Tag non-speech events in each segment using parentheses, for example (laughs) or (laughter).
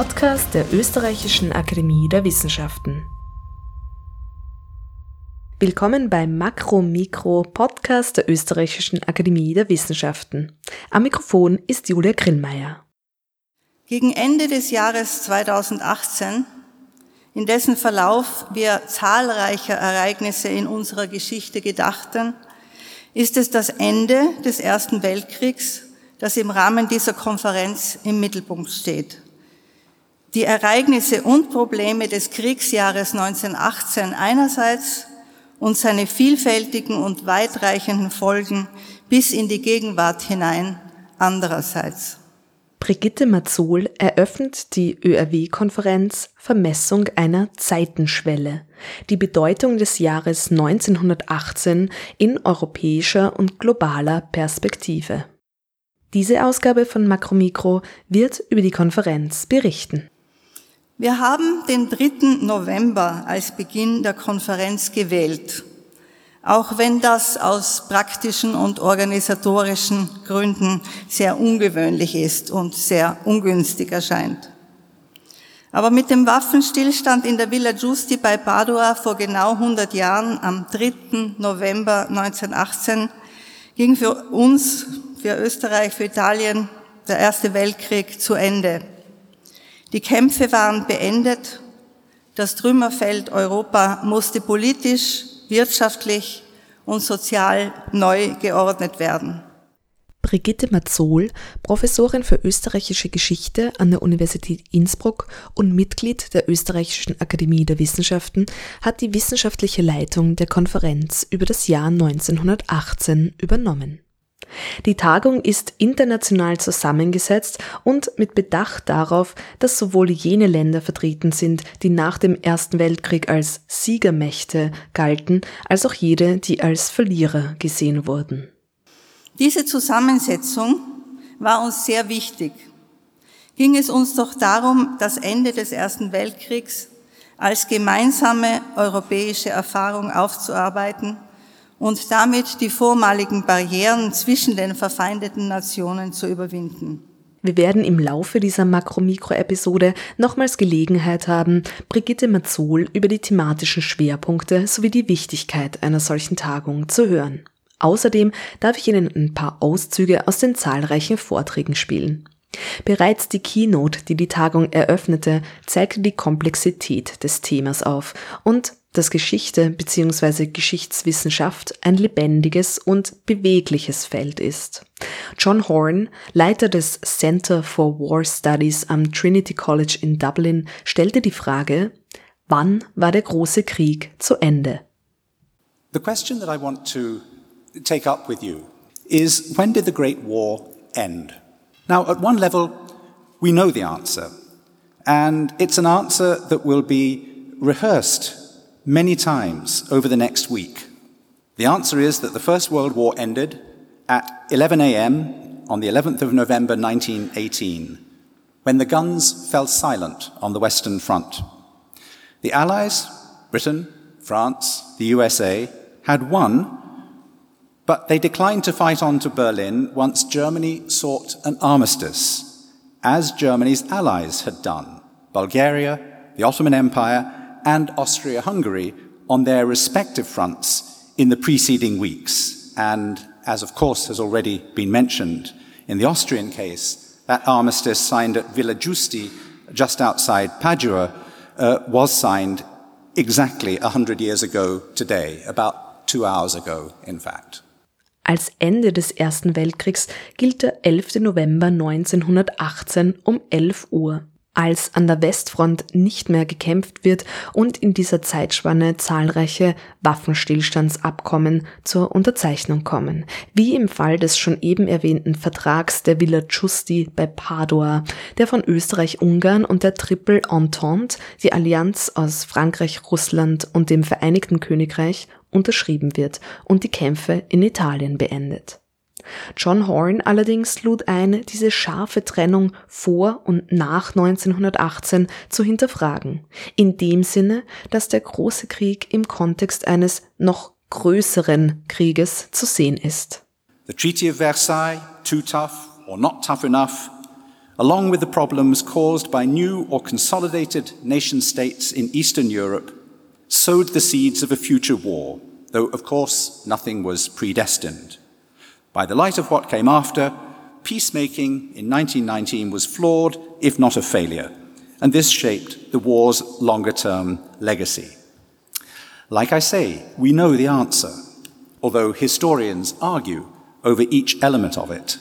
Podcast der Österreichischen Akademie der Wissenschaften. Willkommen beim Makro-Mikro-Podcast der Österreichischen Akademie der Wissenschaften. Am Mikrofon ist Julia Grillmeier. Gegen Ende des Jahres 2018, in dessen Verlauf wir zahlreicher Ereignisse in unserer Geschichte gedachten, ist es das Ende des Ersten Weltkriegs, das im Rahmen dieser Konferenz im Mittelpunkt steht. Die Ereignisse und Probleme des Kriegsjahres 1918 einerseits und seine vielfältigen und weitreichenden Folgen bis in die Gegenwart hinein andererseits. Brigitte Mazzol eröffnet die ÖRW-Konferenz Vermessung einer Zeitenschwelle, die Bedeutung des Jahres 1918 in europäischer und globaler Perspektive. Diese Ausgabe von Makromikro wird über die Konferenz berichten. Wir haben den 3. November als Beginn der Konferenz gewählt, auch wenn das aus praktischen und organisatorischen Gründen sehr ungewöhnlich ist und sehr ungünstig erscheint. Aber mit dem Waffenstillstand in der Villa Giusti bei Padua vor genau 100 Jahren am 3. November 1918 ging für uns, für Österreich, für Italien der Erste Weltkrieg zu Ende. Die Kämpfe waren beendet. Das Trümmerfeld Europa musste politisch, wirtschaftlich und sozial neu geordnet werden. Brigitte Mazzol, Professorin für österreichische Geschichte an der Universität Innsbruck und Mitglied der Österreichischen Akademie der Wissenschaften, hat die wissenschaftliche Leitung der Konferenz über das Jahr 1918 übernommen. Die Tagung ist international zusammengesetzt und mit Bedacht darauf, dass sowohl jene Länder vertreten sind, die nach dem Ersten Weltkrieg als Siegermächte galten, als auch jene, die als Verlierer gesehen wurden. Diese Zusammensetzung war uns sehr wichtig. Ging es uns doch darum, das Ende des Ersten Weltkriegs als gemeinsame europäische Erfahrung aufzuarbeiten und damit die vormaligen Barrieren zwischen den verfeindeten Nationen zu überwinden. Wir werden im Laufe dieser Makro-Mikro-Episode nochmals Gelegenheit haben, Brigitte Mazzol über die thematischen Schwerpunkte sowie die Wichtigkeit einer solchen Tagung zu hören. Außerdem darf ich Ihnen ein paar Auszüge aus den zahlreichen Vorträgen spielen. Bereits die Keynote, die die Tagung eröffnete, zeigte die Komplexität des Themas auf und dass Geschichte bzw. Geschichtswissenschaft ein lebendiges und bewegliches Feld ist. John Horn, Leiter des Center for War Studies am Trinity College in Dublin, stellte die Frage, wann war der große Krieg zu Ende? The question that I want to take up with you is when did the Great War end? Now, at one level, we know the answer, and it's an answer that will be rehearsed many times over the next week. The answer is that the First World War ended at 11 a.m. on the 11th of November 1918, when the guns fell silent on the Western Front. The Allies, Britain, France, the USA, had won, but they declined to fight on to Berlin once Germany sought an armistice, as Germany's allies had done Bulgaria, the Ottoman Empire, and Austria Hungary on their respective fronts in the preceding weeks. And as of course has already been mentioned, in the Austrian case, that armistice signed at Villa Giusti, just outside Padua, uh, was signed exactly 100 years ago today, about two hours ago, in fact. Als Ende des Ersten Weltkriegs gilt der 11. November 1918 um 11 Uhr. Als an der Westfront nicht mehr gekämpft wird und in dieser Zeitspanne zahlreiche Waffenstillstandsabkommen zur Unterzeichnung kommen, wie im Fall des schon eben erwähnten Vertrags der Villa Giusti bei Padua, der von Österreich, Ungarn und der Triple Entente, die Allianz aus Frankreich, Russland und dem Vereinigten Königreich, unterschrieben wird und die Kämpfe in Italien beendet. John Horn allerdings lud ein, diese scharfe Trennung vor und nach 1918 zu hinterfragen, in dem Sinne, dass der große Krieg im Kontext eines noch größeren Krieges zu sehen ist. The Treaty of Versailles, too tough or not tough enough, along with the problems caused by new or consolidated nation states in Eastern Europe, sowed the seeds of a future war, though of course nothing was predestined. By the light of what came after, peacemaking in 1919 was flawed, if not a failure, and this shaped the war's longer term legacy. Like I say, we know the answer, although historians argue over each element of it.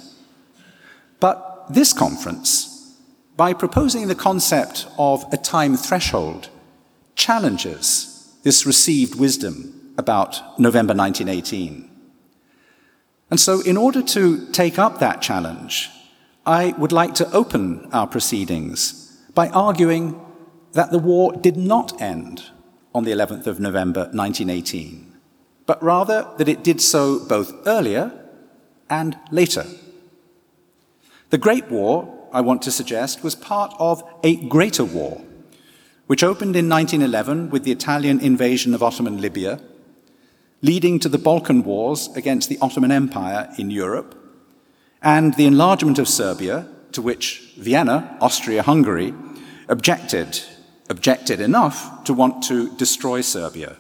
But this conference, by proposing the concept of a time threshold, challenges this received wisdom about November 1918. And so, in order to take up that challenge, I would like to open our proceedings by arguing that the war did not end on the 11th of November 1918, but rather that it did so both earlier and later. The Great War, I want to suggest, was part of a greater war, which opened in 1911 with the Italian invasion of Ottoman Libya leading to the Balkan Wars against the Ottoman Empire in Europe, and the enlargement of Serbia, to which Vienna, Austria Hungary, objected, objected enough to want to destroy Serbia.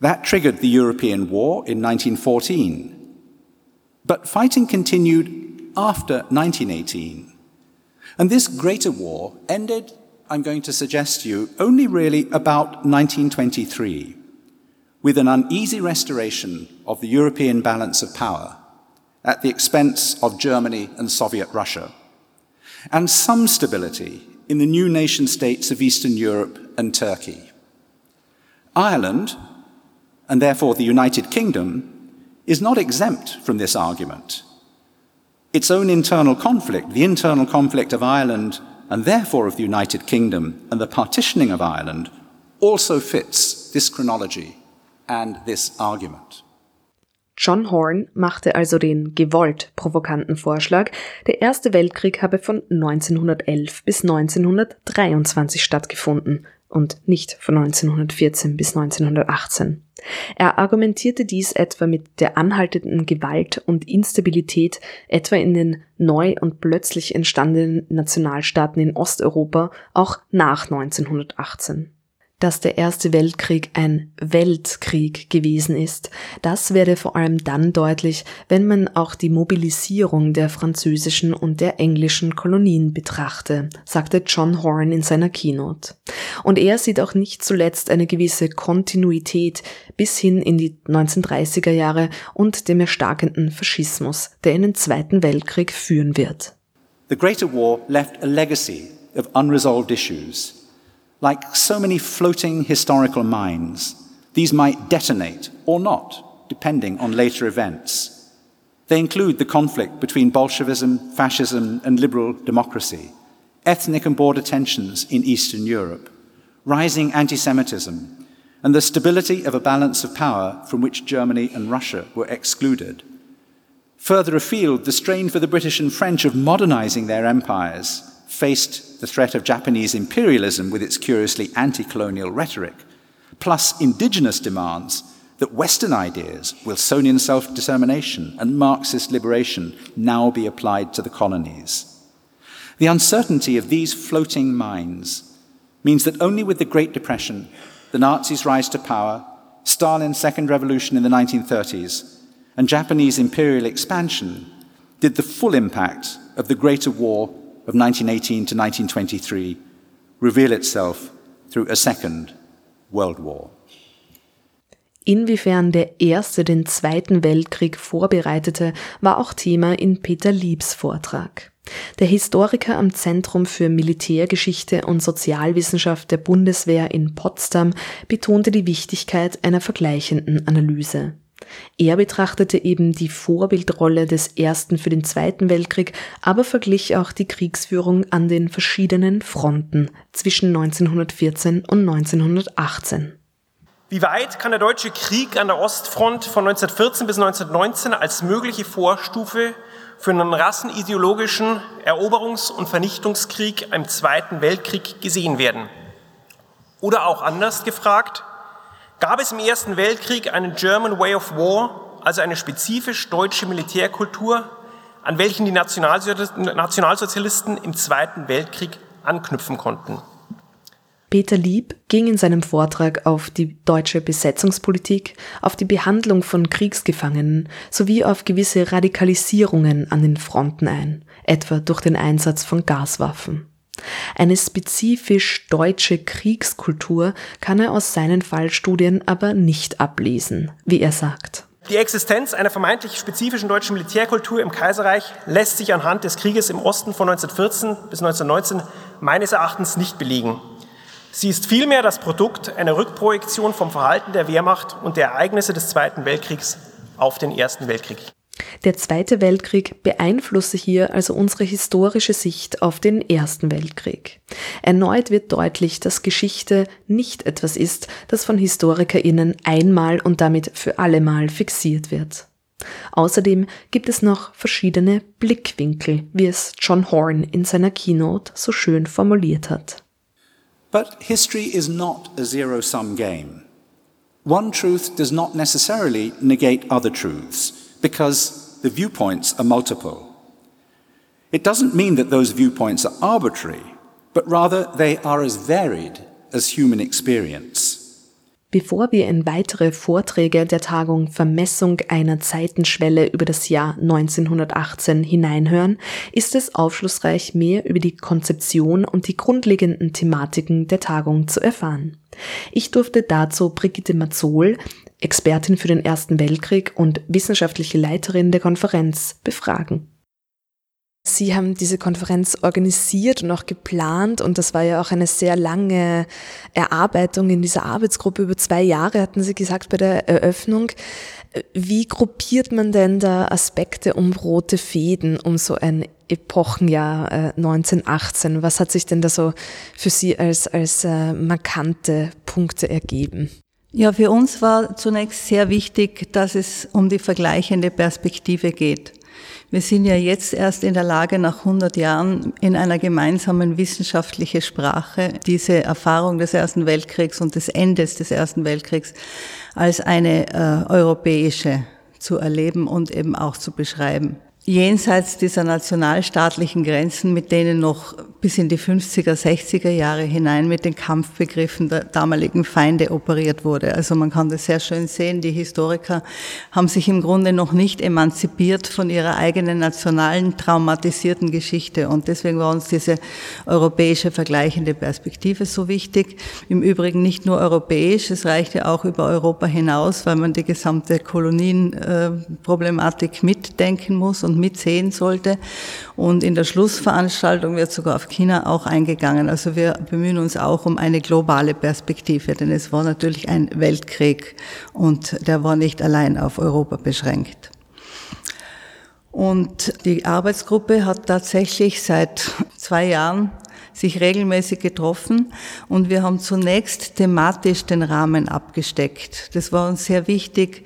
That triggered the European War in 1914. But fighting continued after 1918. And this greater war ended, I'm going to suggest to you, only really about 1923 with an uneasy restoration of the European balance of power at the expense of Germany and Soviet Russia, and some stability in the new nation states of Eastern Europe and Turkey. Ireland, and therefore the United Kingdom, is not exempt from this argument. Its own internal conflict, the internal conflict of Ireland and therefore of the United Kingdom and the partitioning of Ireland, also fits this chronology and this argument. John Horn machte also den gewollt provokanten Vorschlag, der Erste Weltkrieg habe von 1911 bis 1923 stattgefunden und nicht von 1914 bis 1918. Er argumentierte dies etwa mit der anhaltenden Gewalt und Instabilität etwa in den neu und plötzlich entstandenen Nationalstaaten in Osteuropa auch nach 1918 dass der Erste Weltkrieg ein Weltkrieg gewesen ist. Das werde vor allem dann deutlich, wenn man auch die Mobilisierung der französischen und der englischen Kolonien betrachte, sagte John Horn in seiner Keynote. Und er sieht auch nicht zuletzt eine gewisse Kontinuität bis hin in die 1930er Jahre und dem erstarkenden Faschismus, der in den Zweiten Weltkrieg führen wird. The Greater War left a legacy of unresolved issues Like so many floating historical mines, these might detonate or not, depending on later events. They include the conflict between Bolshevism, fascism, and liberal democracy, ethnic and border tensions in Eastern Europe, rising anti Semitism, and the stability of a balance of power from which Germany and Russia were excluded. Further afield, the strain for the British and French of modernizing their empires faced the threat of Japanese imperialism with its curiously anti colonial rhetoric, plus indigenous demands that Western ideas, Wilsonian self determination and Marxist liberation, now be applied to the colonies. The uncertainty of these floating minds means that only with the Great Depression, the Nazis' rise to power, Stalin's second revolution in the 1930s, and Japanese imperial expansion did the full impact of the Greater War of 1918 to 1923 reveal itself through a second World War. Inwiefern der Erste den Zweiten Weltkrieg vorbereitete, war auch Thema in Peter Liebs Vortrag. Der Historiker am Zentrum für Militärgeschichte und Sozialwissenschaft der Bundeswehr in Potsdam betonte die Wichtigkeit einer vergleichenden Analyse. Er betrachtete eben die Vorbildrolle des Ersten für den Zweiten Weltkrieg, aber verglich auch die Kriegsführung an den verschiedenen Fronten zwischen 1914 und 1918. Wie weit kann der deutsche Krieg an der Ostfront von 1914 bis 1919 als mögliche Vorstufe für einen rassenideologischen Eroberungs- und Vernichtungskrieg im Zweiten Weltkrieg gesehen werden? Oder auch anders gefragt, gab es im Ersten Weltkrieg einen German Way of War, also eine spezifisch deutsche Militärkultur, an welchen die Nationalsozialisten im Zweiten Weltkrieg anknüpfen konnten. Peter Lieb ging in seinem Vortrag auf die deutsche Besetzungspolitik, auf die Behandlung von Kriegsgefangenen sowie auf gewisse Radikalisierungen an den Fronten ein, etwa durch den Einsatz von Gaswaffen. Eine spezifisch deutsche Kriegskultur kann er aus seinen Fallstudien aber nicht ablesen, wie er sagt. Die Existenz einer vermeintlich spezifischen deutschen Militärkultur im Kaiserreich lässt sich anhand des Krieges im Osten von 1914 bis 1919 meines Erachtens nicht belegen. Sie ist vielmehr das Produkt einer Rückprojektion vom Verhalten der Wehrmacht und der Ereignisse des Zweiten Weltkriegs auf den Ersten Weltkrieg. Der Zweite Weltkrieg beeinflusse hier also unsere historische Sicht auf den Ersten Weltkrieg. Erneut wird deutlich, dass Geschichte nicht etwas ist, das von Historikerinnen einmal und damit für allemal fixiert wird. Außerdem gibt es noch verschiedene Blickwinkel, wie es John Horn in seiner Keynote so schön formuliert hat. But history is not a zero sum game. One truth does not necessarily negate other truths because the viewpoints are multiple. It doesn't mean that those viewpoints are arbitrary, but rather they are as varied as human experience. Bevor wir in weitere Vorträge der Tagung Vermessung einer Zeitenschwelle über das Jahr 1918 hineinhören, ist es aufschlussreich, mehr über die Konzeption und die grundlegenden Thematiken der Tagung zu erfahren. Ich durfte dazu Brigitte Mazzol, Expertin für den Ersten Weltkrieg und wissenschaftliche Leiterin der Konferenz, befragen. Sie haben diese Konferenz organisiert und auch geplant und das war ja auch eine sehr lange Erarbeitung in dieser Arbeitsgruppe. Über zwei Jahre hatten Sie gesagt bei der Eröffnung. Wie gruppiert man denn da Aspekte um rote Fäden, um so ein Epochenjahr 1918? Was hat sich denn da so für Sie als, als äh, markante Punkte ergeben? Ja, für uns war zunächst sehr wichtig, dass es um die vergleichende Perspektive geht. Wir sind ja jetzt erst in der Lage, nach 100 Jahren in einer gemeinsamen wissenschaftlichen Sprache diese Erfahrung des Ersten Weltkriegs und des Endes des Ersten Weltkriegs als eine äh, europäische zu erleben und eben auch zu beschreiben jenseits dieser nationalstaatlichen Grenzen, mit denen noch bis in die 50er, 60er Jahre hinein mit den Kampfbegriffen der damaligen Feinde operiert wurde. Also man kann das sehr schön sehen. Die Historiker haben sich im Grunde noch nicht emanzipiert von ihrer eigenen nationalen traumatisierten Geschichte. Und deswegen war uns diese europäische vergleichende Perspektive so wichtig. Im Übrigen nicht nur europäisch, es reichte auch über Europa hinaus, weil man die gesamte Kolonienproblematik mitdenken muss und und mitsehen sollte. Und in der Schlussveranstaltung wird sogar auf China auch eingegangen. Also wir bemühen uns auch um eine globale Perspektive, denn es war natürlich ein Weltkrieg und der war nicht allein auf Europa beschränkt. Und die Arbeitsgruppe hat tatsächlich seit zwei Jahren sich regelmäßig getroffen und wir haben zunächst thematisch den Rahmen abgesteckt. Das war uns sehr wichtig,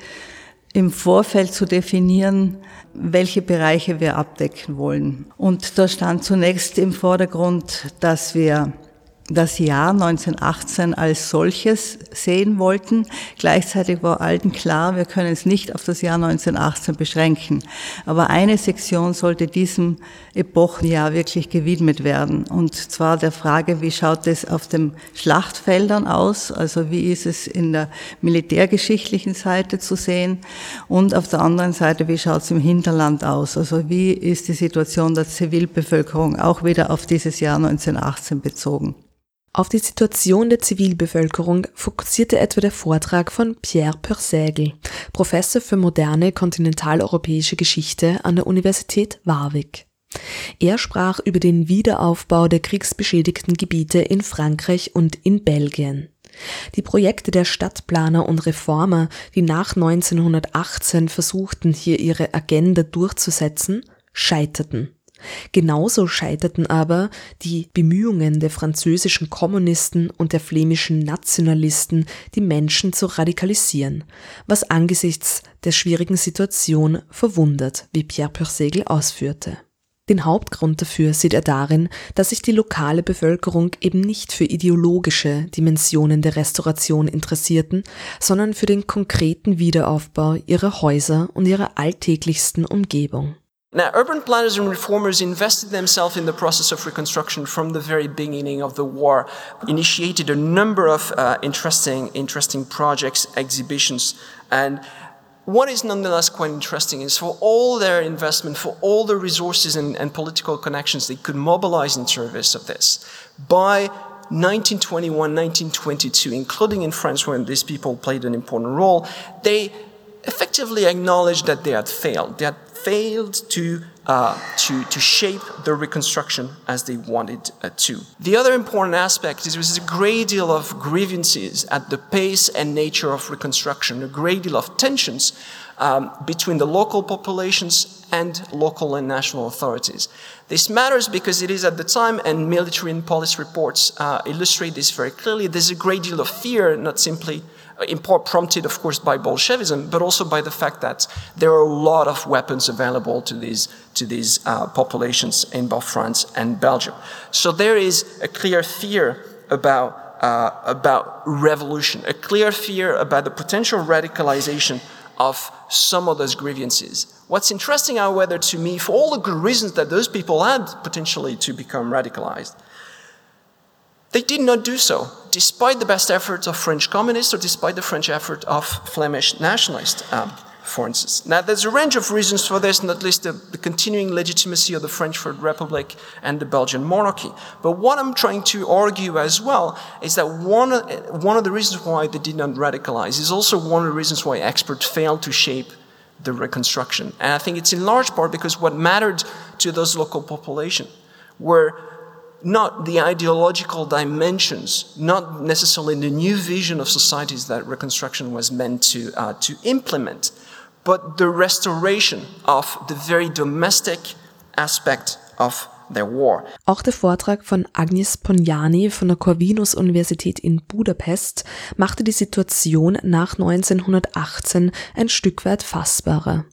im Vorfeld zu definieren, welche Bereiche wir abdecken wollen. Und da stand zunächst im Vordergrund, dass wir das Jahr 1918 als solches sehen wollten. Gleichzeitig war allen klar, wir können es nicht auf das Jahr 1918 beschränken. Aber eine Sektion sollte diesem Epochenjahr wirklich gewidmet werden. Und zwar der Frage, wie schaut es auf den Schlachtfeldern aus? Also wie ist es in der militärgeschichtlichen Seite zu sehen? Und auf der anderen Seite, wie schaut es im Hinterland aus? Also wie ist die Situation der Zivilbevölkerung auch wieder auf dieses Jahr 1918 bezogen? Auf die Situation der Zivilbevölkerung fokussierte etwa der Vortrag von Pierre Pursägel, Professor für moderne kontinentaleuropäische Geschichte an der Universität Warwick. Er sprach über den Wiederaufbau der kriegsbeschädigten Gebiete in Frankreich und in Belgien. Die Projekte der Stadtplaner und Reformer, die nach 1918 versuchten, hier ihre Agenda durchzusetzen, scheiterten. Genauso scheiterten aber die Bemühungen der französischen Kommunisten und der flämischen Nationalisten, die Menschen zu radikalisieren, was angesichts der schwierigen Situation verwundert, wie Pierre Purcegel ausführte. Den Hauptgrund dafür sieht er darin, dass sich die lokale Bevölkerung eben nicht für ideologische Dimensionen der Restauration interessierten, sondern für den konkreten Wiederaufbau ihrer Häuser und ihrer alltäglichsten Umgebung. Now, urban planners and reformers invested themselves in the process of reconstruction from the very beginning of the war, initiated a number of uh, interesting, interesting projects, exhibitions, and what is nonetheless quite interesting is for all their investment, for all the resources and, and political connections they could mobilize in service of this, by 1921, 1922, including in France, when these people played an important role, they effectively acknowledged that they had failed. They had failed to, uh, to, to shape the reconstruction as they wanted uh, to. The other important aspect is there was a great deal of grievances at the pace and nature of reconstruction, a great deal of tensions um, between the local populations and local and national authorities. This matters because it is at the time, and military and police reports uh, illustrate this very clearly, there's a great deal of fear, not simply uh, prompted, of course, by Bolshevism, but also by the fact that there are a lot of weapons available to these, to these uh, populations in both France and Belgium. So there is a clear fear about, uh, about revolution, a clear fear about the potential radicalization of some of those grievances. What's interesting, however, to me, for all the good reasons that those people had potentially to become radicalized, they did not do so, despite the best efforts of French communists or despite the French effort of Flemish nationalists, um, for instance. Now, there's a range of reasons for this, not least the, the, continuing legitimacy of the French Third Republic and the Belgian monarchy. But what I'm trying to argue as well is that one, one of the reasons why they did not radicalize is also one of the reasons why experts failed to shape the reconstruction. And I think it's in large part because what mattered to those local population were not the ideological dimensions, not necessarily the new vision of societies that Reconstruction was meant to, uh, to implement, but the restoration of the very domestic aspect of. Auch der Vortrag von Agnes Ponjani von der Corvinus-Universität in Budapest machte die Situation nach 1918 ein Stück weit fassbarer.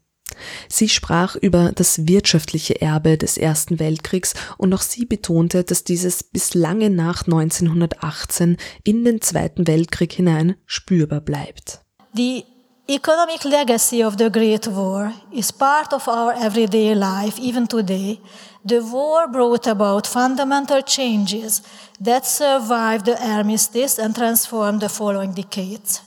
Sie sprach über das wirtschaftliche Erbe des Ersten Weltkriegs und auch sie betonte, dass dieses bis lange nach 1918 in den Zweiten Weltkrieg hinein spürbar bleibt. The economic legacy of the Great War is part of our everyday life, even today. The war brought about fundamental changes that survived the armistice and transformed the following decades.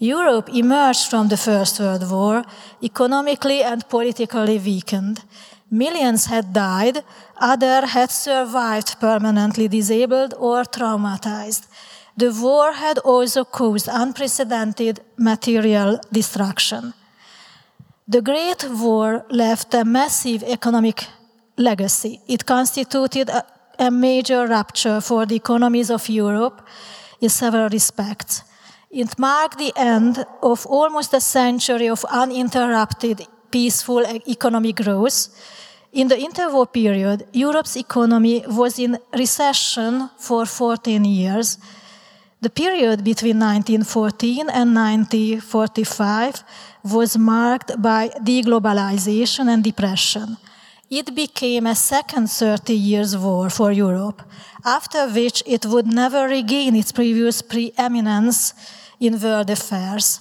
Europe emerged from the First World War economically and politically weakened. Millions had died, others had survived permanently disabled or traumatized. The war had also caused unprecedented material destruction. The Great War left a massive economic legacy. It constituted a, a major rupture for the economies of Europe in several respects. It marked the end of almost a century of uninterrupted, peaceful economic growth. In the interwar period, Europe's economy was in recession for 14 years. The period between 1914 and 1945 was marked by deglobalization and depression. It became a second 30 years war for Europe, after which it would never regain its previous preeminence in world affairs.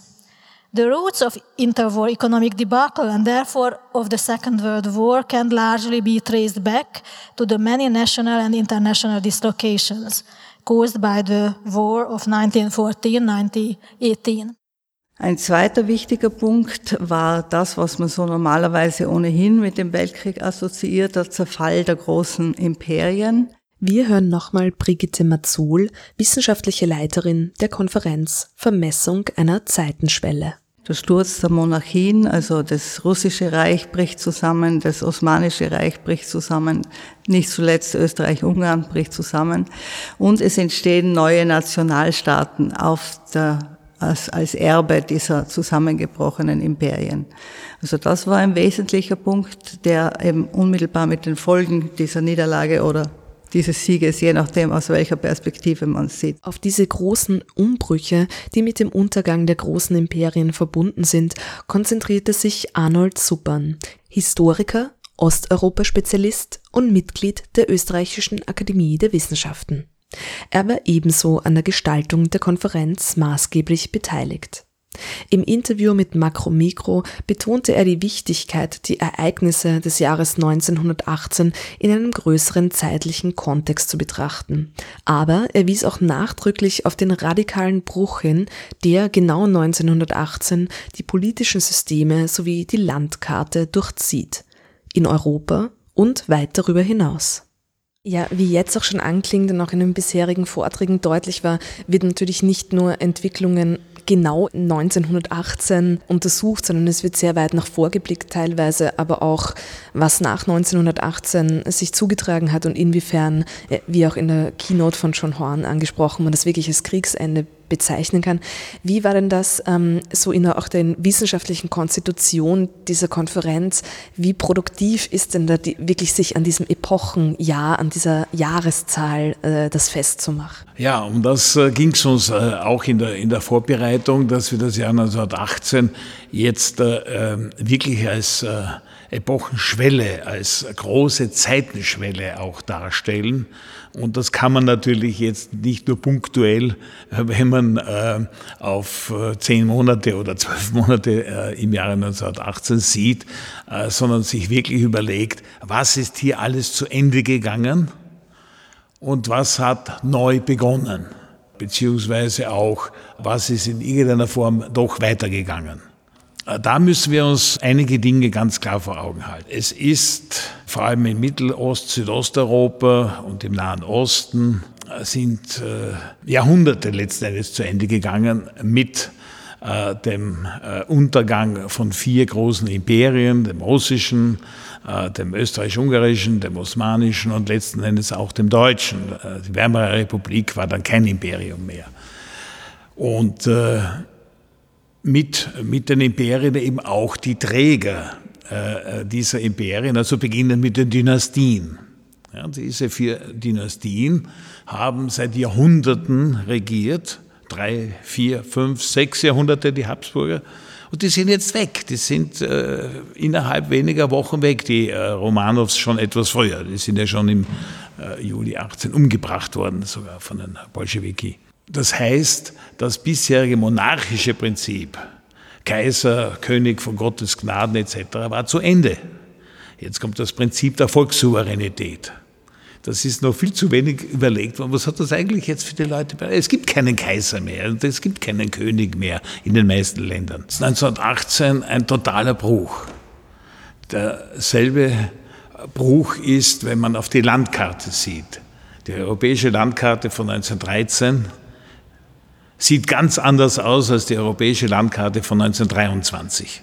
The roots of interwar economic debacle and therefore of the Second World War can largely be traced back to the many national and international dislocations caused by the war of 1914-1918. Ein zweiter wichtiger Punkt war das, was man so normalerweise ohnehin mit dem Weltkrieg assoziiert, der Zerfall der großen Imperien. Wir hören nochmal Brigitte Mazzol, wissenschaftliche Leiterin der Konferenz Vermessung einer Zeitenschwelle. Der Sturz der Monarchien, also das russische Reich bricht zusammen, das osmanische Reich bricht zusammen, nicht zuletzt Österreich-Ungarn bricht zusammen und es entstehen neue Nationalstaaten auf der, als, als Erbe dieser zusammengebrochenen Imperien. Also das war ein wesentlicher Punkt, der eben unmittelbar mit den Folgen dieser Niederlage oder dieses Sieges, je nachdem, aus welcher Perspektive man sieht. Auf diese großen Umbrüche, die mit dem Untergang der großen Imperien verbunden sind, konzentrierte sich Arnold Suppern, Historiker, Osteuropa-Spezialist und Mitglied der Österreichischen Akademie der Wissenschaften. Er war ebenso an der Gestaltung der Konferenz maßgeblich beteiligt. Im Interview mit Makro Mikro betonte er die Wichtigkeit, die Ereignisse des Jahres 1918 in einem größeren zeitlichen Kontext zu betrachten. Aber er wies auch nachdrücklich auf den radikalen Bruch hin, der genau 1918 die politischen Systeme sowie die Landkarte durchzieht. In Europa und weit darüber hinaus. Ja, wie jetzt auch schon anklingt und auch in den bisherigen Vorträgen deutlich war, wird natürlich nicht nur Entwicklungen genau 1918 untersucht, sondern es wird sehr weit nach vorgeblickt teilweise, aber auch was nach 1918 sich zugetragen hat und inwiefern, äh, wie auch in der Keynote von John Horn angesprochen, man das wirklich als Kriegsende bezeichnen kann. Wie war denn das ähm, so in der, auch der wissenschaftlichen Konstitution dieser Konferenz? Wie produktiv ist denn da die, wirklich sich an diesem Epochenjahr, an dieser Jahreszahl äh, das festzumachen? Ja, um das äh, ging es uns äh, auch in der, in der Vorbereitung, dass wir das Jahr 1918 jetzt äh, ähm, wirklich als äh, Epochenschwelle, als große Zeitenschwelle auch darstellen. Und das kann man natürlich jetzt nicht nur punktuell, wenn man äh, auf äh, zehn Monate oder zwölf Monate äh, im Jahre 1918 sieht, äh, sondern sich wirklich überlegt, was ist hier alles zu Ende gegangen und was hat neu begonnen, beziehungsweise auch, was ist in irgendeiner Form doch weitergegangen. Äh, da müssen wir uns einige Dinge ganz klar vor Augen halten. Es ist vor allem in Mittelost-, Südosteuropa und im Nahen Osten äh, sind äh, Jahrhunderte letzten Endes zu Ende gegangen mit dem Untergang von vier großen Imperien, dem russischen, dem österreichisch-ungarischen, dem osmanischen und letzten Endes auch dem deutschen. Die Weimarer Republik war dann kein Imperium mehr. Und mit, mit den Imperien eben auch die Träger äh, dieser Imperien, also beginnen mit den Dynastien. Ja, diese vier Dynastien haben seit Jahrhunderten regiert, drei, vier, fünf, sechs Jahrhunderte die Habsburger. Und die sind jetzt weg. Die sind äh, innerhalb weniger Wochen weg. Die äh, Romanows schon etwas früher. Die sind ja schon im äh, Juli 18 umgebracht worden, sogar von den Bolschewiki. Das heißt, das bisherige monarchische Prinzip, Kaiser, König von Gottes Gnaden etc., war zu Ende. Jetzt kommt das Prinzip der Volkssouveränität. Das ist noch viel zu wenig überlegt worden. Was hat das eigentlich jetzt für die Leute? Es gibt keinen Kaiser mehr und es gibt keinen König mehr in den meisten Ländern. 1918 ein totaler Bruch. Derselbe Bruch ist, wenn man auf die Landkarte sieht. Die europäische Landkarte von 1913 sieht ganz anders aus als die europäische Landkarte von 1923.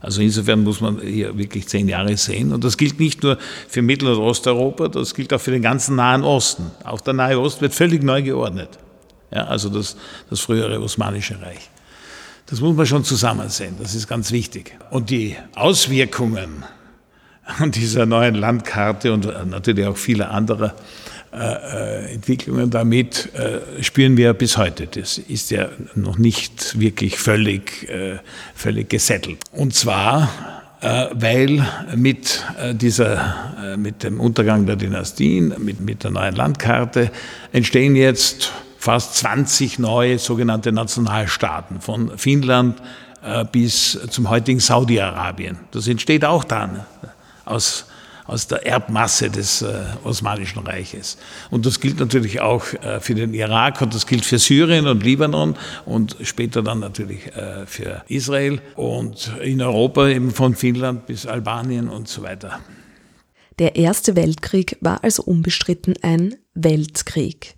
Also insofern muss man hier wirklich zehn Jahre sehen. Und das gilt nicht nur für Mittel- und Osteuropa, das gilt auch für den ganzen Nahen Osten. Auch der Nahe Osten wird völlig neu geordnet. Ja, also das, das frühere Osmanische Reich. Das muss man schon zusammen sehen, das ist ganz wichtig. Und die Auswirkungen (laughs) dieser neuen Landkarte und natürlich auch vieler anderer äh, äh, Entwicklungen damit äh, spüren wir bis heute. Das ist ja noch nicht wirklich völlig, völlig gesettelt. Und zwar, weil mit, dieser, mit dem Untergang der Dynastien, mit, mit der neuen Landkarte entstehen jetzt fast 20 neue sogenannte Nationalstaaten, von Finnland bis zum heutigen Saudi-Arabien. Das entsteht auch dann aus aus der Erbmasse des äh, Osmanischen Reiches. Und das gilt natürlich auch äh, für den Irak und das gilt für Syrien und Libanon und später dann natürlich äh, für Israel und in Europa eben von Finnland bis Albanien und so weiter. Der Erste Weltkrieg war also unbestritten ein Weltkrieg.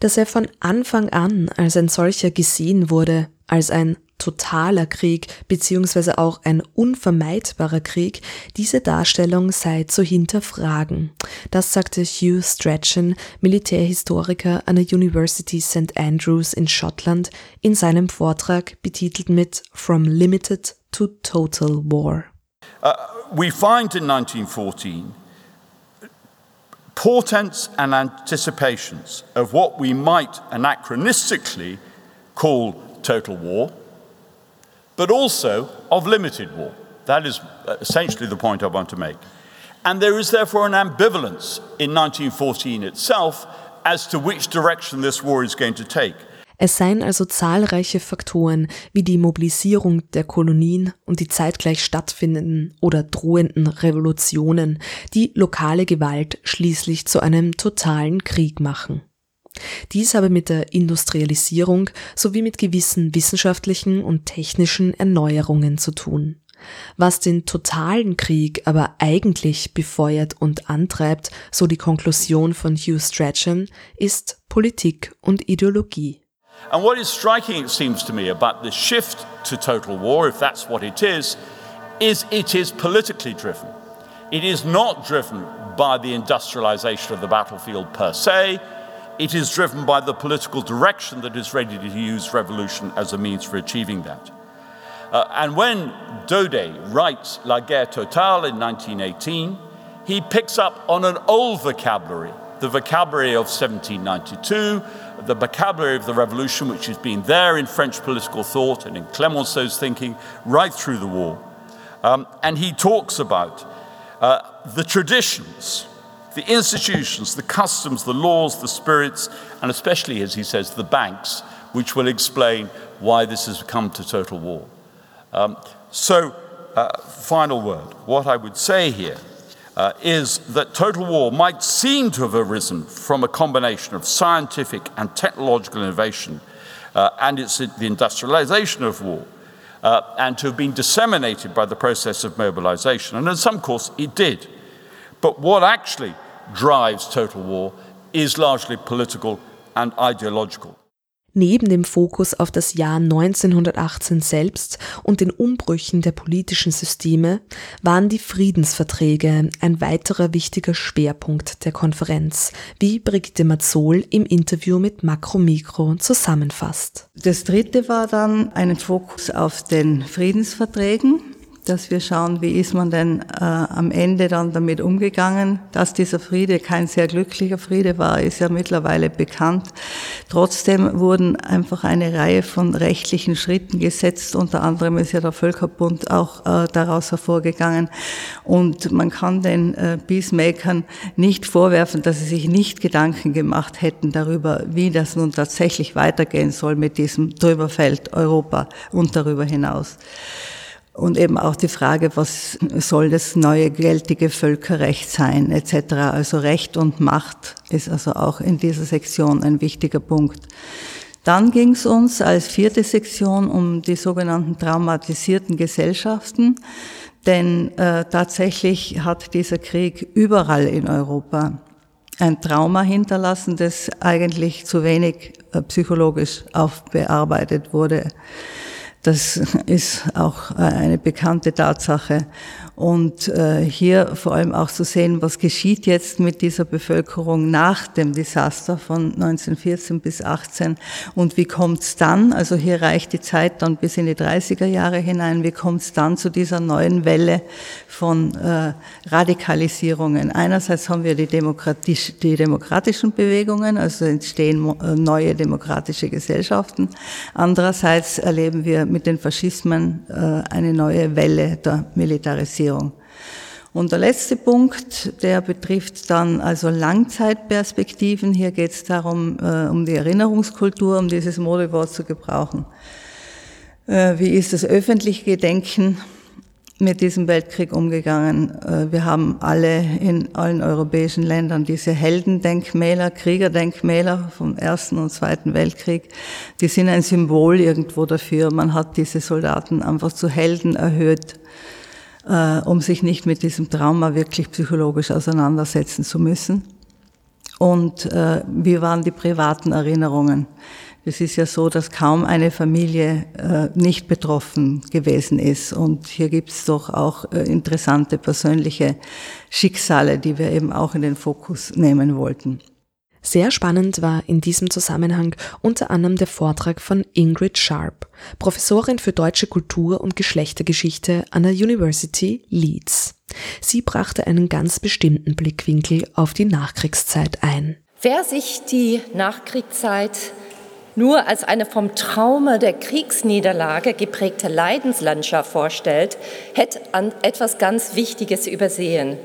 Dass er von Anfang an als ein solcher gesehen wurde, als ein totaler Krieg beziehungsweise auch ein unvermeidbarer Krieg, diese Darstellung sei zu hinterfragen. Das sagte Hugh Strachan, Militärhistoriker an der University St. Andrews in Schottland, in seinem Vortrag betitelt mit From Limited to Total War. Uh, we find in 1914 portents and anticipations of what we might anachronistically call total war. but also of limited war. That is uh, essentially the point I want to make. And there is therefore an ambivalence in 1914 itself as to which direction this war is going to take. Es seien also zahlreiche Faktoren wie die Mobilisierung der Kolonien und die zeitgleich stattfindenden oder drohenden Revolutionen, die lokale Gewalt schließlich zu einem totalen Krieg machen. Dies habe mit der Industrialisierung sowie mit gewissen wissenschaftlichen und technischen Erneuerungen zu tun. Was den totalen Krieg aber eigentlich befeuert und antreibt, so die Konklusion von Hugh Strachan, ist Politik und Ideologie. And what is striking, it seems to me, about the shift to total war, if that's what it is, is it is politically driven. It is not driven by the industrialization of the battlefield per se. It is driven by the political direction that is ready to use revolution as a means for achieving that. Uh, and when Daudet writes La Guerre Totale in 1918, he picks up on an old vocabulary, the vocabulary of 1792, the vocabulary of the revolution, which has been there in French political thought and in Clemenceau's thinking right through the war. Um, and he talks about uh, the traditions, the institutions, the customs, the laws, the spirits, and especially, as he says, the banks, which will explain why this has come to total war. Um, so, uh, final word. What I would say here uh, is that total war might seem to have arisen from a combination of scientific and technological innovation uh, and it's the industrialization of war, uh, and to have been disseminated by the process of mobilization. And in some course, it did. But what actually drives total war is largely political and ideological. Neben dem Fokus auf das Jahr 1918 selbst und den Umbrüchen der politischen Systeme waren die Friedensverträge ein weiterer wichtiger Schwerpunkt der Konferenz, wie Brigitte Mazzol im Interview mit Makromikro zusammenfasst. Das dritte war dann ein Fokus auf den Friedensverträgen dass wir schauen, wie ist man denn äh, am Ende dann damit umgegangen. Dass dieser Friede kein sehr glücklicher Friede war, ist ja mittlerweile bekannt. Trotzdem wurden einfach eine Reihe von rechtlichen Schritten gesetzt. Unter anderem ist ja der Völkerbund auch äh, daraus hervorgegangen. Und man kann den äh, Peacemakern nicht vorwerfen, dass sie sich nicht Gedanken gemacht hätten darüber, wie das nun tatsächlich weitergehen soll mit diesem Drüberfeld Europa und darüber hinaus. Und eben auch die Frage, was soll das neue geltige Völkerrecht sein, etc. Also Recht und Macht ist also auch in dieser Sektion ein wichtiger Punkt. Dann ging es uns als vierte Sektion um die sogenannten traumatisierten Gesellschaften, denn äh, tatsächlich hat dieser Krieg überall in Europa ein Trauma hinterlassen, das eigentlich zu wenig äh, psychologisch aufbearbeitet wurde. Das ist auch äh, eine bekannte Tatsache. Und äh, hier vor allem auch zu sehen, was geschieht jetzt mit dieser Bevölkerung nach dem Desaster von 1914 bis 18 und wie kommt es dann, also hier reicht die Zeit dann bis in die 30er Jahre hinein, wie kommt es dann zu dieser neuen Welle von äh, Radikalisierungen. Einerseits haben wir die, demokratisch, die demokratischen Bewegungen, also entstehen äh, neue demokratische Gesellschaften. Andererseits erleben wir mit den Faschismen äh, eine neue Welle der Militarisierung. Und der letzte Punkt, der betrifft dann also Langzeitperspektiven. Hier geht es darum, äh, um die Erinnerungskultur, um dieses Modewort zu gebrauchen. Äh, wie ist das öffentliche Gedenken? mit diesem Weltkrieg umgegangen. Äh, wir haben alle in allen europäischen Ländern diese Heldendenkmäler, Kriegerdenkmäler vom Ersten und Zweiten Weltkrieg. Die sind ein Symbol irgendwo dafür. Man hat diese Soldaten einfach zu Helden erhöht, äh, um sich nicht mit diesem Trauma wirklich psychologisch auseinandersetzen zu müssen. Und äh, wie waren die privaten Erinnerungen? Es ist ja so, dass kaum eine Familie äh, nicht betroffen gewesen ist. Und hier gibt es doch auch äh, interessante persönliche Schicksale, die wir eben auch in den Fokus nehmen wollten. Sehr spannend war in diesem Zusammenhang unter anderem der Vortrag von Ingrid Sharp, Professorin für deutsche Kultur und Geschlechtergeschichte an der University Leeds. Sie brachte einen ganz bestimmten Blickwinkel auf die Nachkriegszeit ein. Wer sich die Nachkriegszeit nur als eine vom Trauma der Kriegsniederlage geprägte Leidenslandschaft vorstellt, hätte an etwas ganz Wichtiges übersehen.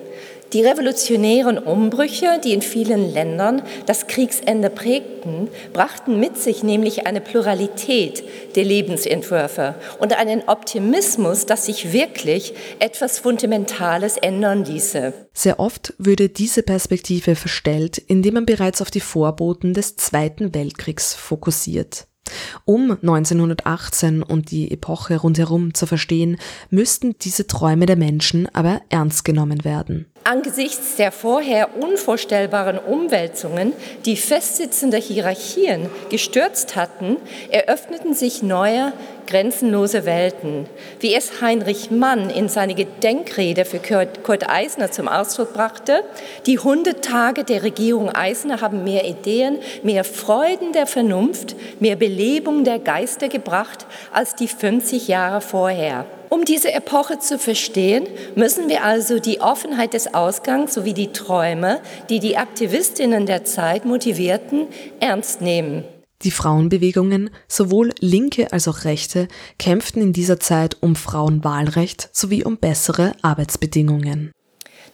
Die revolutionären Umbrüche, die in vielen Ländern das Kriegsende prägten, brachten mit sich nämlich eine Pluralität der Lebensentwürfe und einen Optimismus, dass sich wirklich etwas Fundamentales ändern ließe. Sehr oft würde diese Perspektive verstellt, indem man bereits auf die Vorboten des Zweiten Weltkriegs fokussiert. Um 1918 und die Epoche rundherum zu verstehen, müssten diese Träume der Menschen aber ernst genommen werden. Angesichts der vorher unvorstellbaren Umwälzungen, die festsitzende Hierarchien gestürzt hatten, eröffneten sich neue, grenzenlose Welten, wie es Heinrich Mann in seiner Gedenkrede für Kurt Eisner zum Ausdruck brachte. Die Hunderttage der Regierung Eisner haben mehr Ideen, mehr Freuden der Vernunft, mehr Belebung der Geister gebracht als die 50 Jahre vorher. Um diese Epoche zu verstehen, müssen wir also die Offenheit des Ausgangs sowie die Träume, die die Aktivistinnen der Zeit motivierten, ernst nehmen. Die Frauenbewegungen, sowohl linke als auch rechte, kämpften in dieser Zeit um Frauenwahlrecht sowie um bessere Arbeitsbedingungen.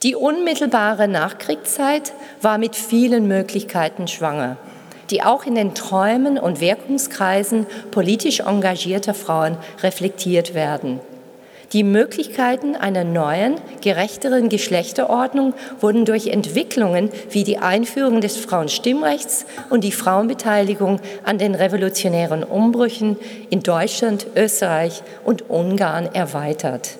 Die unmittelbare Nachkriegszeit war mit vielen Möglichkeiten schwanger, die auch in den Träumen und Wirkungskreisen politisch engagierter Frauen reflektiert werden. Die Möglichkeiten einer neuen, gerechteren Geschlechterordnung wurden durch Entwicklungen wie die Einführung des Frauenstimmrechts und die Frauenbeteiligung an den revolutionären Umbrüchen in Deutschland, Österreich und Ungarn erweitert.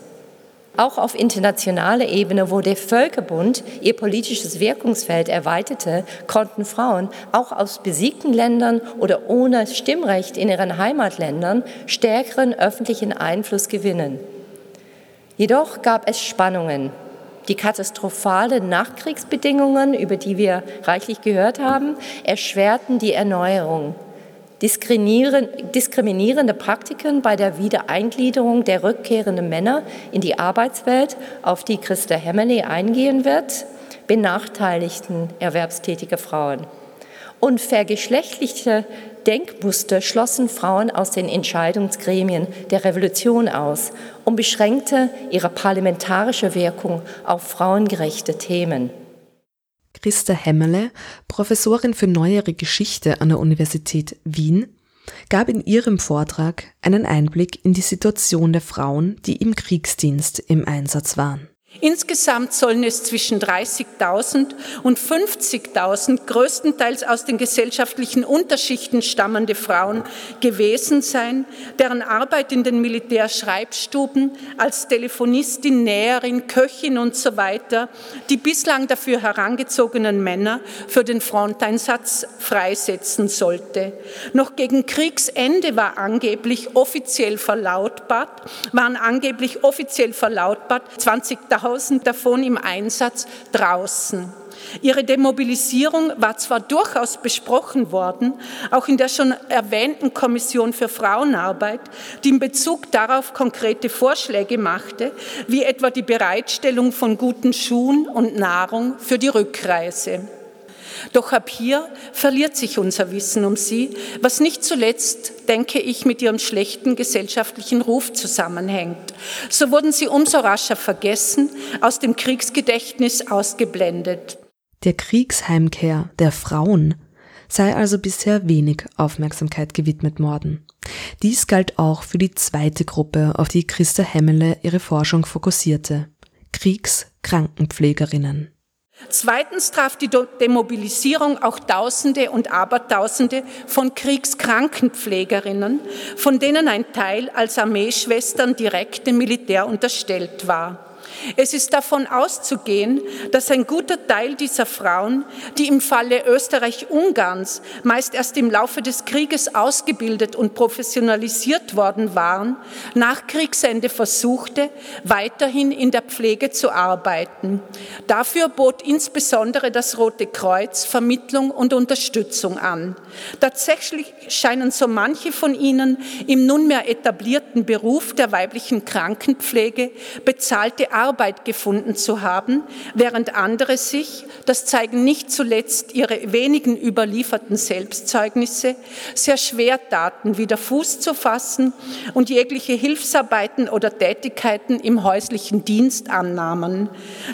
Auch auf internationaler Ebene, wo der Völkerbund ihr politisches Wirkungsfeld erweiterte, konnten Frauen auch aus besiegten Ländern oder ohne Stimmrecht in ihren Heimatländern stärkeren öffentlichen Einfluss gewinnen. Jedoch gab es Spannungen. Die katastrophalen Nachkriegsbedingungen, über die wir reichlich gehört haben, erschwerten die Erneuerung. Diskriminierende Praktiken bei der Wiedereingliederung der rückkehrenden Männer in die Arbeitswelt, auf die Christa Hemmele eingehen wird, benachteiligten erwerbstätige Frauen. Und vergeschlechtlichte Denkmuster schlossen Frauen aus den Entscheidungsgremien der Revolution aus und beschränkte ihre parlamentarische Wirkung auf frauengerechte Themen. Christa Hemmele, Professorin für neuere Geschichte an der Universität Wien, gab in ihrem Vortrag einen Einblick in die Situation der Frauen, die im Kriegsdienst im Einsatz waren. Insgesamt sollen es zwischen 30.000 und 50.000 größtenteils aus den gesellschaftlichen Unterschichten stammende Frauen gewesen sein, deren Arbeit in den Militärschreibstuben als Telefonistin, Näherin, Köchin und so weiter die bislang dafür herangezogenen Männer für den Fronteinsatz freisetzen sollte. Noch gegen Kriegsende war angeblich offiziell verlautbart, waren angeblich offiziell verlautbart 20.000 1000 davon im Einsatz draußen. Ihre Demobilisierung war zwar durchaus besprochen worden, auch in der schon erwähnten Kommission für Frauenarbeit, die in Bezug darauf konkrete Vorschläge machte, wie etwa die Bereitstellung von guten Schuhen und Nahrung für die Rückreise. Doch ab hier verliert sich unser Wissen um sie, was nicht zuletzt, denke ich, mit ihrem schlechten gesellschaftlichen Ruf zusammenhängt. So wurden sie umso rascher vergessen, aus dem Kriegsgedächtnis ausgeblendet. Der Kriegsheimkehr der Frauen sei also bisher wenig Aufmerksamkeit gewidmet worden. Dies galt auch für die zweite Gruppe, auf die Christa Hemmele ihre Forschung fokussierte. Kriegskrankenpflegerinnen. Zweitens traf die Demobilisierung auch Tausende und Abertausende von Kriegskrankenpflegerinnen, von denen ein Teil als Armeeschwestern direkt dem Militär unterstellt war. Es ist davon auszugehen, dass ein guter Teil dieser Frauen, die im Falle Österreich-Ungarns meist erst im Laufe des Krieges ausgebildet und professionalisiert worden waren, nach Kriegsende versuchte, weiterhin in der Pflege zu arbeiten. Dafür bot insbesondere das Rote Kreuz Vermittlung und Unterstützung an. Tatsächlich scheinen so manche von ihnen im nunmehr etablierten Beruf der weiblichen Krankenpflege bezahlte Arbeit Arbeit gefunden zu haben, während andere sich, das zeigen nicht zuletzt ihre wenigen überlieferten Selbstzeugnisse, sehr schwer taten, wieder Fuß zu fassen und jegliche Hilfsarbeiten oder Tätigkeiten im häuslichen Dienst annahmen.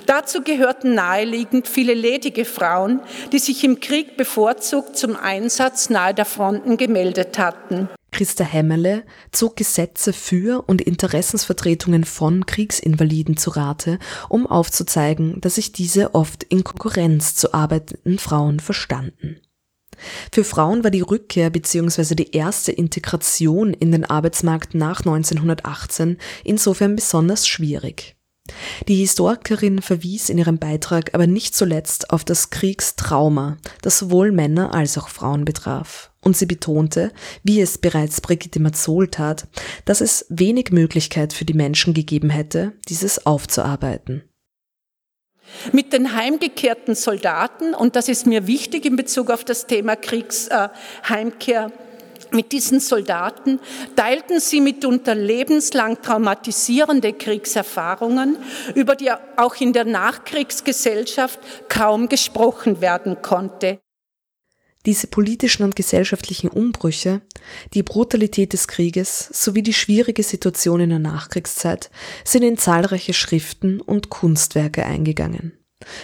Dazu gehörten naheliegend viele ledige Frauen, die sich im Krieg bevorzugt zum Einsatz nahe der Fronten gemeldet hatten. Christa Hemmele zog Gesetze für und Interessensvertretungen von Kriegsinvaliden zu Rate, um aufzuzeigen, dass sich diese oft in Konkurrenz zu arbeitenden Frauen verstanden. Für Frauen war die Rückkehr bzw. die erste Integration in den Arbeitsmarkt nach 1918 insofern besonders schwierig. Die Historikerin verwies in ihrem Beitrag aber nicht zuletzt auf das Kriegstrauma, das sowohl Männer als auch Frauen betraf und sie betonte, wie es bereits Brigitte Mazzol tat, dass es wenig Möglichkeit für die Menschen gegeben hätte, dieses aufzuarbeiten. Mit den heimgekehrten Soldaten, und das ist mir wichtig in Bezug auf das Thema Kriegsheimkehr, äh, mit diesen Soldaten teilten sie mitunter lebenslang traumatisierende Kriegserfahrungen, über die auch in der Nachkriegsgesellschaft kaum gesprochen werden konnte. Diese politischen und gesellschaftlichen Umbrüche, die Brutalität des Krieges sowie die schwierige Situation in der Nachkriegszeit sind in zahlreiche Schriften und Kunstwerke eingegangen.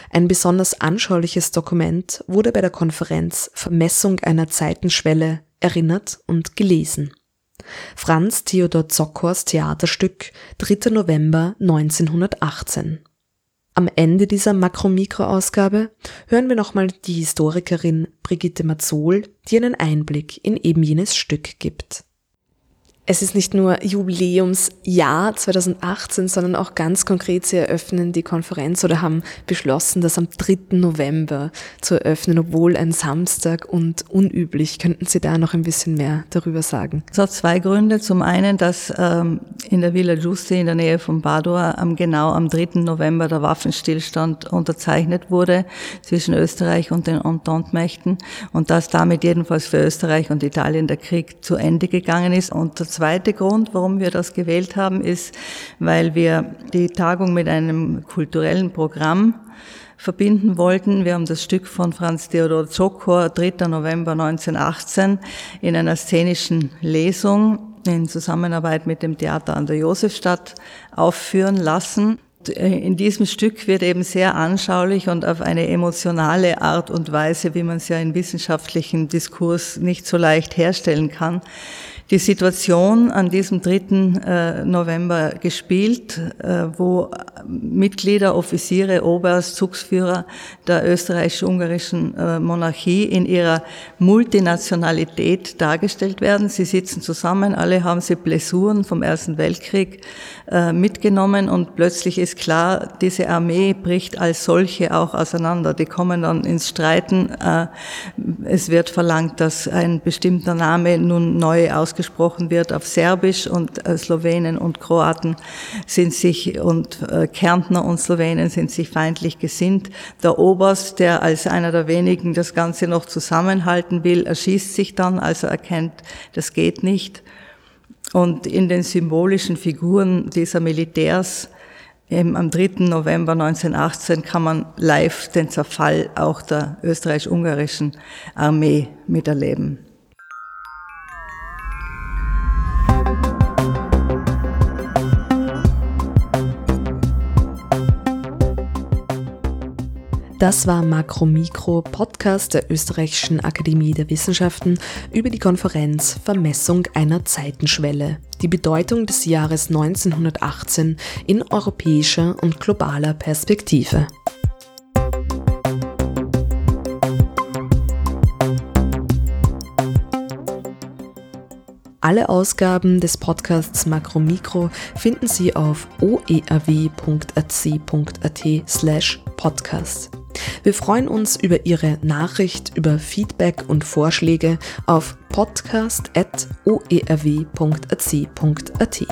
Ein besonders anschauliches Dokument wurde bei der Konferenz Vermessung einer Zeitenschwelle erinnert und gelesen. Franz Theodor Zockors Theaterstück 3. November 1918 am Ende dieser Makro-Mikro-Ausgabe hören wir nochmal die Historikerin Brigitte Mazzol, die einen Einblick in eben jenes Stück gibt. Es ist nicht nur Jubiläumsjahr 2018, sondern auch ganz konkret, Sie eröffnen die Konferenz oder haben beschlossen, das am 3. November zu eröffnen, obwohl ein Samstag und unüblich. Könnten Sie da noch ein bisschen mehr darüber sagen? Es hat zwei Gründe. Zum einen, dass ähm, in der Villa Giusti in der Nähe von Padua am, genau am 3. November der Waffenstillstand unterzeichnet wurde zwischen Österreich und den Entente-Mächten und dass damit jedenfalls für Österreich und Italien der Krieg zu Ende gegangen ist und zweite Grund, warum wir das gewählt haben, ist, weil wir die Tagung mit einem kulturellen Programm verbinden wollten. Wir haben das Stück von Franz Theodor Zokor, 3. November 1918, in einer szenischen Lesung in Zusammenarbeit mit dem Theater an der Josefstadt aufführen lassen. In diesem Stück wird eben sehr anschaulich und auf eine emotionale Art und Weise, wie man es ja in wissenschaftlichen Diskurs nicht so leicht herstellen kann, die Situation an diesem 3. Äh, November gespielt, äh, wo Mitglieder, Offiziere, Oberst, Zugsführer der österreichisch-ungarischen äh, Monarchie in ihrer Multinationalität dargestellt werden. Sie sitzen zusammen, alle haben sie Blessuren vom Ersten Weltkrieg mitgenommen und plötzlich ist klar, diese Armee bricht als solche auch auseinander. Die kommen dann ins Streiten. Es wird verlangt, dass ein bestimmter Name nun neu ausgesprochen gesprochen wird auf Serbisch und äh, Slowenen und Kroaten sind sich und äh, Kärntner und Slowenen sind sich feindlich gesinnt. Der Oberst, der als einer der wenigen das Ganze noch zusammenhalten will, erschießt sich dann, also erkennt, das geht nicht. Und in den symbolischen Figuren dieser Militärs am 3. November 1918 kann man live den Zerfall auch der österreichisch-ungarischen Armee miterleben. Das war Makro Mikro Podcast der Österreichischen Akademie der Wissenschaften über die Konferenz Vermessung einer Zeitenschwelle. Die Bedeutung des Jahres 1918 in europäischer und globaler Perspektive. Alle Ausgaben des Podcasts Makro Mikro finden Sie auf oerw.ac.at slash podcast. Wir freuen uns über Ihre Nachricht, über Feedback und Vorschläge auf podcast.oerw.ac.at.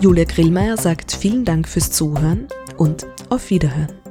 Julia Grillmeier sagt vielen Dank fürs Zuhören und auf Wiederhören.